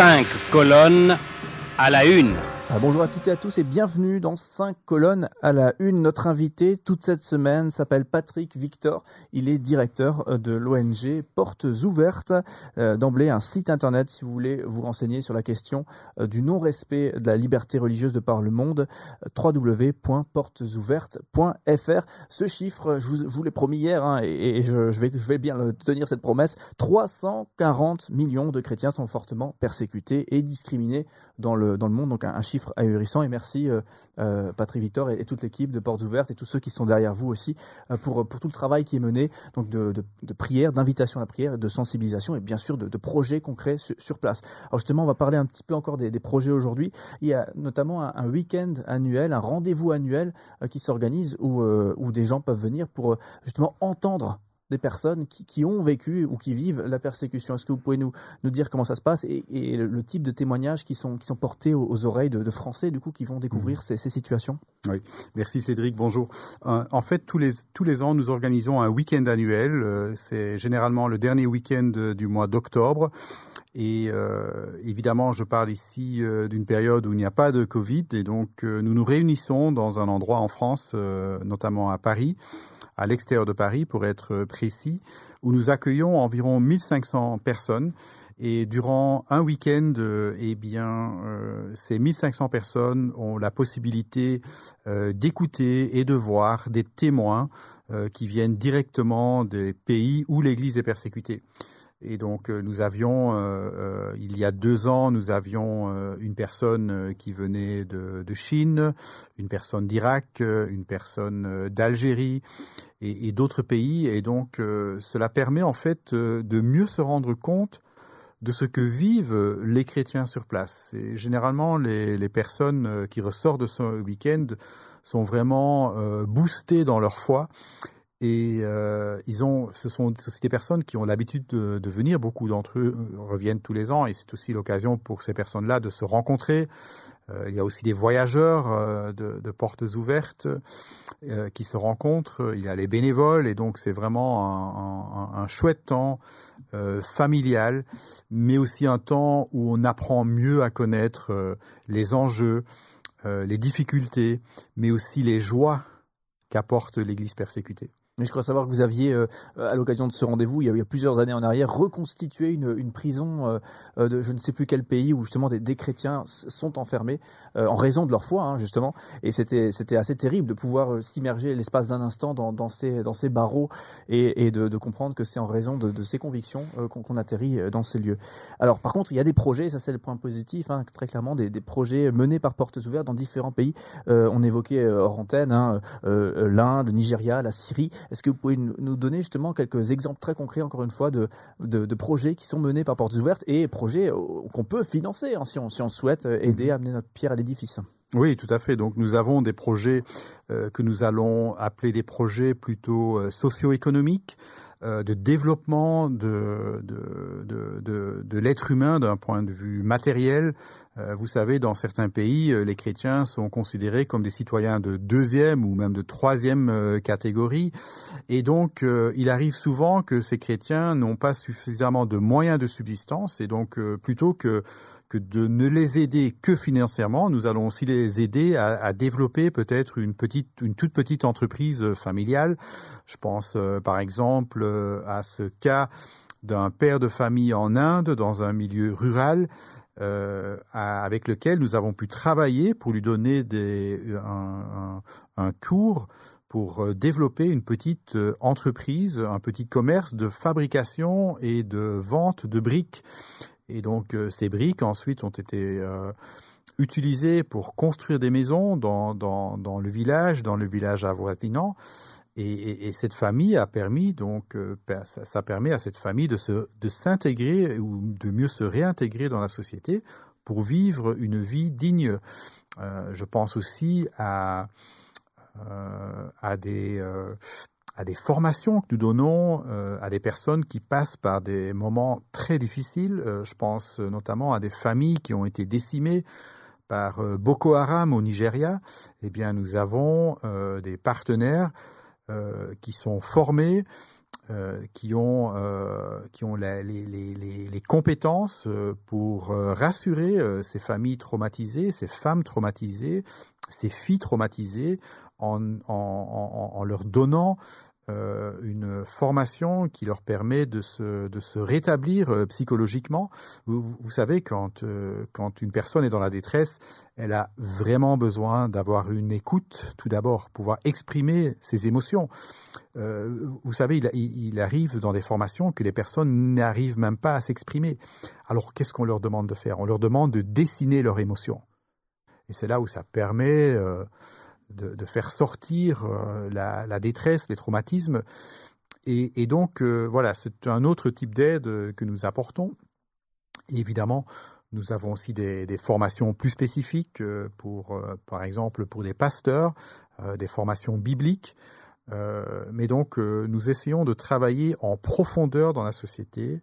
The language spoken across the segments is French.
Cinq colonnes à la une. Ah, bonjour à toutes et à tous et bienvenue dans 5 colonnes à la une. Notre invité toute cette semaine s'appelle Patrick Victor. Il est directeur euh, de l'ONG Portes Ouvertes. Euh, d'emblée, un site internet si vous voulez vous renseigner sur la question euh, du non-respect de la liberté religieuse de par le monde. www.portesouvertes.fr. Ce chiffre, je vous, l'ai promis hier hein, et, je, vais, bien tenir cette promesse. 340 millions de chrétiens sont fortement persécutés et discriminés dans le monde. Donc un chiffre ahurissant. Et merci euh, euh, Patrick Victor et, toute l'équipe de Portes Ouvertes et tous ceux qui sont derrière vous aussi euh, pour, pour tout le travail qui est mené, donc de, de, prière, d'invitation à la prière, de sensibilisation et bien sûr de, projets concrets sur, place. Alors justement, on va parler un petit peu encore des, projets aujourd'hui. Il y a notamment un, week-end annuel, un rendez-vous annuel qui s'organise où, où des gens peuvent venir pour justement entendre des personnes qui, ont vécu ou qui vivent la persécution. Est-ce que vous pouvez nous, nous dire comment ça se passe et, le, type de témoignages qui sont, qui sont portés aux, oreilles de, Français du coup qui vont découvrir mmh. ces, situations? Oui, merci Cédric, bonjour. Euh, en fait, tous les, tous les ans, nous organisons un week-end annuel. Euh, c'est généralement le dernier week-end du mois d'octobre. Et euh, évidemment, je parle ici d'une période où il n'y a pas de Covid, et donc nous nous réunissons dans un endroit en France, notamment à Paris, à l'extérieur de Paris pour être précis, où nous accueillons environ 1500 personnes. Et durant un week-end, euh, eh bien, euh, ces 1500 personnes ont la possibilité euh, d'écouter et de voir des témoins qui viennent directement des pays où l'Église est persécutée. Et donc euh, nous avions, euh, euh, il y a deux ans, nous avions une personne qui venait de, Chine, une personne d'Irak, une personne d'Algérie et, d'autres pays. Et donc cela permet en fait de mieux se rendre compte de ce que vivent les chrétiens sur place. Et généralement, les personnes qui ressortent de ce week-end sont vraiment boostées dans leur foi et euh, ils ont, ce sont aussi des personnes qui ont l'habitude de, de, venir. Beaucoup d'entre eux euh, reviennent tous les ans, et c'est aussi l'occasion pour ces personnes-là de se rencontrer. Euh, il y a aussi des voyageurs euh, de, de, portes ouvertes euh, qui se rencontrent. Il y a les bénévoles, et donc c'est vraiment un, un, un, chouette temps familial, mais aussi un temps où on apprend mieux à connaître les enjeux, les difficultés, mais aussi les joies qu'apporte l'Église persécutée. Mais je crois savoir que vous aviez, euh, à l'occasion de ce rendez-vous, il, y a plusieurs années en arrière, reconstitué une, une prison euh, euh, de je ne sais plus quel pays où justement des, des chrétiens sont enfermés en raison de leur foi, hein, justement. Et c'était assez terrible de pouvoir s'immerger l'espace d'un instant dans, dans, ces, dans ces barreaux et, et de, de, comprendre que c'est en raison de, de ces convictions qu'on atterrit dans ces lieux. Alors par contre, il y a des projets, ça c'est le point positif, hein, très clairement, des, des, projets menés par Portes Ouvertes dans différents pays. on évoquait hors antenne hein, l'Inde, le Nigeria, la Syrie. Est-ce que vous pouvez nous donner justement quelques exemples très concrets, encore une fois, de, de, projets qui sont menés par Portes Ouvertes et projets euh, qu'on peut financer hein, si, on, si on souhaite euh, aider mhm. à amener notre pierre à l'édifice oui, tout à fait. Donc nous avons des projets euh, que nous allons appeler des projets plutôt socio-économiques. De développement de, de, de, de l'être humain d'un point de vue matériel, euh, vous savez, dans certains pays, euh, les chrétiens sont considérés comme des citoyens de deuxième ou même de troisième euh, catégorie. Et donc, il arrive souvent que ces chrétiens n'ont pas suffisamment de moyens de subsistance. Et donc, plutôt que que de ne les aider que financièrement, nous allons aussi les aider à, à développer peut-être une petite, une toute petite entreprise familiale. Je pense par exemple à ce cas d'un père de famille en Inde dans un milieu rural euh, avec lequel nous avons pu travailler pour lui donner un, un, cours pour euh, développer une petite euh, entreprise, un petit commerce de fabrication et de vente de briques. Et donc ces briques ensuite ont été euh, utilisées pour construire des maisons dans, dans, dans, le village, dans le village avoisinant. Et, cette famille a permis donc euh, ça, permet à cette famille de se de s'intégrer ou de mieux se réintégrer dans la société pour vivre une vie digne. Euh, je pense aussi à euh, à des à des formations que nous donnons à des personnes qui passent par des moments très difficiles. je pense notamment à des familles qui ont été décimées par Boko Haram au Nigeria. Eh bien, nous avons des partenaires qui sont formés qui ont, qui ont les, les, compétences pour rassurer ces familles traumatisées, ces femmes traumatisées, ces filles traumatisées, en leur donnant euh, une formation qui leur permet de se, de se rétablir euh, psychologiquement. Vous, savez, quand, euh, quand une personne est dans la détresse, elle a vraiment besoin d'avoir une écoute, tout d'abord, pouvoir exprimer ses émotions. vous savez, il, il, arrive dans des formations que les personnes n'arrivent même pas à s'exprimer. Alors, qu'est-ce qu'on leur demande de faire? On leur demande de dessiner leurs émotions. Et c'est là où ça permet de, faire sortir euh, la, détresse, les traumatismes. Et, donc, euh, voilà, c'est un autre type d'aide que nous apportons. évidemment, nous avons aussi des, formations plus spécifiques euh, pour, par exemple, pour des pasteurs, des formations bibliques. mais donc, nous essayons de travailler en profondeur dans la société,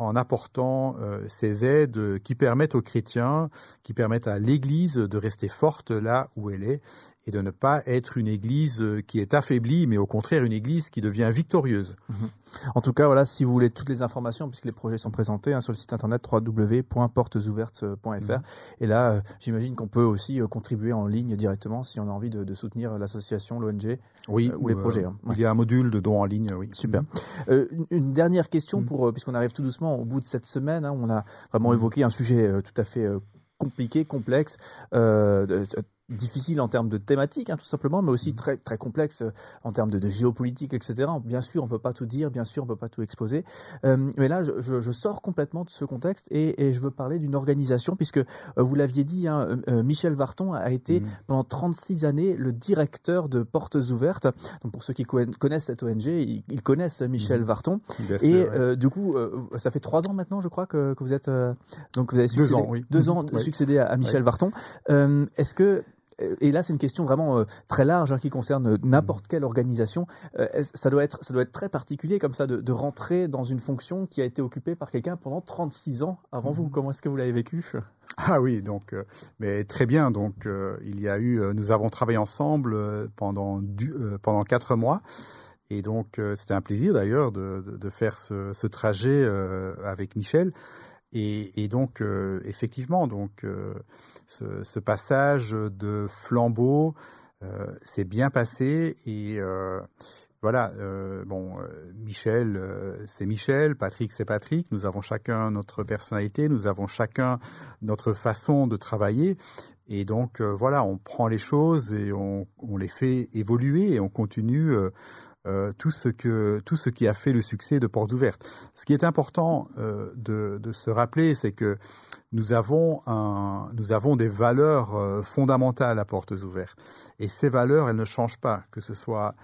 en apportant euh, ces aides qui permettent aux chrétiens, qui permettent à l'Église de rester forte là où elle est et de ne pas être une Église qui est affaiblie, mais au contraire une Église qui devient victorieuse. Mhm. En tout cas, voilà, si vous voulez toutes les informations, puisque les projets sont présentés hein, sur le site internet www.portesouvertes.fr, mhm. et là, euh, j'imagine qu'on peut aussi euh, contribuer en ligne directement si on a envie de, soutenir l'association, l'ONG oui, ou les projets. Hein. Il y a un module de don en ligne, oui. Super. Mhm. une, dernière question, pour, puisqu'on arrive tout doucement au bout de cette semaine. Hein, on a vraiment évoqué un sujet euh, tout à fait euh, compliqué, complexe, euh, difficile en termes de thématique, hein, tout simplement, mais aussi mhm. très, très complexe euh, en termes de, géopolitique, etc. Bien sûr, on ne peut pas tout dire, bien sûr, on ne peut pas tout exposer. Euh, mais là, je, je, sors complètement de ce contexte et, et je veux parler d'une organisation, puisque euh, vous l'aviez dit, hein, Michel Varton a été mhm. pendant 36 années le directeur de Portes Ouvertes. Donc, pour ceux qui connaissent cette ONG, ils, connaissent Michel mhm. Varton. et du coup, ça fait trois ans maintenant, je crois, que, que vous êtes. donc, vous avez succédé, deux ans, oui. Deux ans succédé à, Michel Varton. Est-ce que et là c'est une question vraiment euh, très large hein, qui concerne euh, n'importe quelle organisation. Euh, ça, doit être, ça doit être très particulier comme ça de, rentrer dans une fonction qui a été occupée par quelqu'un pendant 36 ans avant vous. Mhm. Comment est-ce que vous l'avez vécu? Ah oui, donc, mais très bien. Donc, il y a eu, nous avons travaillé ensemble pendant, du, pendant quatre mois. Et donc, c'était un plaisir d'ailleurs de, de, faire ce, ce trajet avec Michel. Et, et donc, effectivement, donc, ce, passage de flambeau euh, s'est bien passé et euh, voilà, euh, bon, Michel, c'est Michel, Patrick, c'est Patrick. Nous avons chacun notre personnalité, nous avons chacun notre façon de travailler. Et donc, voilà, on prend les choses et on, les fait évoluer et on continue tout, ce que, tout ce qui a fait le succès de Portes Ouvertes. Ce qui est important de, de, se rappeler, c'est que nous avons, un, nous avons des valeurs euh, fondamentales à portes ouvertes. Et ces valeurs, elles ne changent pas, que ce soit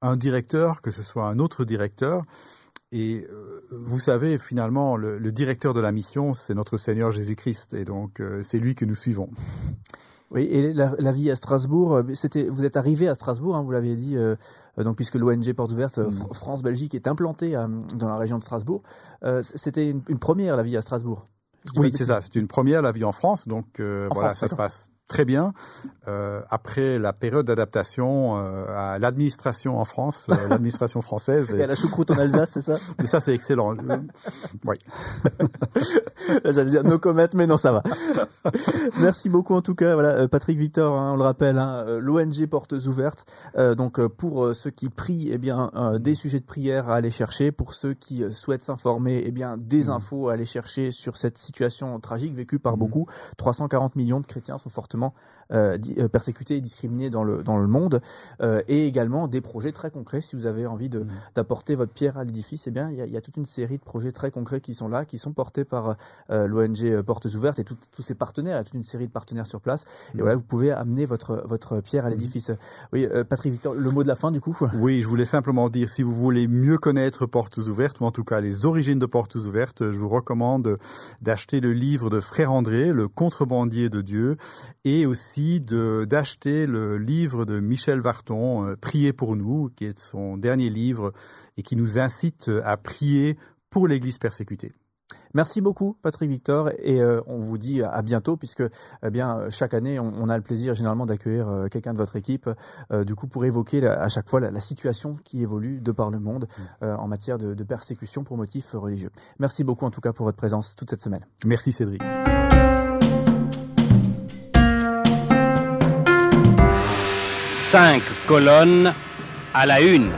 un directeur, que ce soit un autre directeur. Et euh, vous savez, finalement, le, directeur de la mission, c'est notre Seigneur Jésus-Christ. Et donc, euh, c'est lui que nous suivons. Oui, et la, vie à Strasbourg, c'était, vous êtes arrivé à Strasbourg, hein, vous l'aviez dit, donc puisque l'ONG Portes Ouvertes mm. France-Belgique est implantée dans la région de Strasbourg. c'était une, une, première, la vie à Strasbourg. Oui, c'est ça. C'est une première la vie en France, donc euh, voilà, ça se passe très bien. Euh, après la période d'adaptation euh, à l'administration en France, euh, l'administration française. Et... à la choucroute en Alsace, c'est ça? Mais ça, c'est excellent. oui. J'allais dire no comment, mais non, ça va. Merci beaucoup en tout cas. Voilà, Patrick Victor, hein, on le rappelle, hein, l'ONG Portes Ouvertes. donc pour ceux qui prient, eh bien des sujets de prière à aller chercher. Pour ceux qui souhaitent s'informer, eh bien des mmh. infos à aller chercher sur cette situation tragique vécue par mmh. beaucoup. 340 millions de chrétiens sont fortement euh, euh, persécutés et discriminés dans le, dans le monde, euh, et également des projets très concrets. Si vous avez envie mmh. d'apporter votre pierre à l'édifice, eh bien, il y, a, toute une série de projets très concrets qui sont là, qui sont portés par l'ONG Portes Ouvertes et tous ces partenaires. Il y a toute une série de partenaires sur place. Et mmh. voilà, vous pouvez amener votre, votre pierre à mmh. l'édifice. Oui, Patrick Victor, le mot de la fin du coup? Oui, je voulais simplement dire, si vous voulez mieux connaître Portes Ouvertes, ou en tout cas les origines de Portes Ouvertes, je vous recommande d'acheter le livre de Frère André, Le contrebandier de Dieu, et aussi d'acheter le livre de Michel Varton, euh, Priez pour nous, qui est son dernier livre et qui nous incite à prier pour l'Église persécutée. Merci beaucoup, Patrick Victor, et euh, on vous dit à bientôt, puisque eh bien chaque année, on, a le plaisir généralement d'accueillir euh, quelqu'un de votre équipe, euh, du coup pour évoquer à chaque fois la, situation qui évolue de par le monde mm. en matière de, de persécution pour motifs religieux. Merci beaucoup en tout cas pour votre présence toute cette semaine. Merci Cédric. Cinq colonnes à la une.